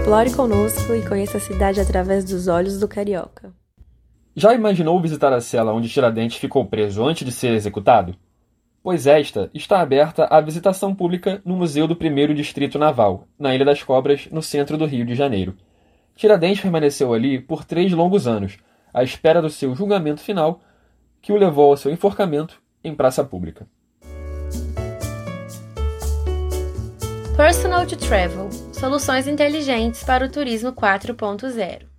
Explore conosco e conheça a cidade através dos olhos do carioca. Já imaginou visitar a cela onde Tiradentes ficou preso antes de ser executado? Pois esta está aberta à visitação pública no Museu do 1 Distrito Naval, na Ilha das Cobras, no centro do Rio de Janeiro. Tiradentes permaneceu ali por três longos anos, à espera do seu julgamento final, que o levou ao seu enforcamento em praça pública. Personal to Travel Soluções inteligentes para o turismo 4.0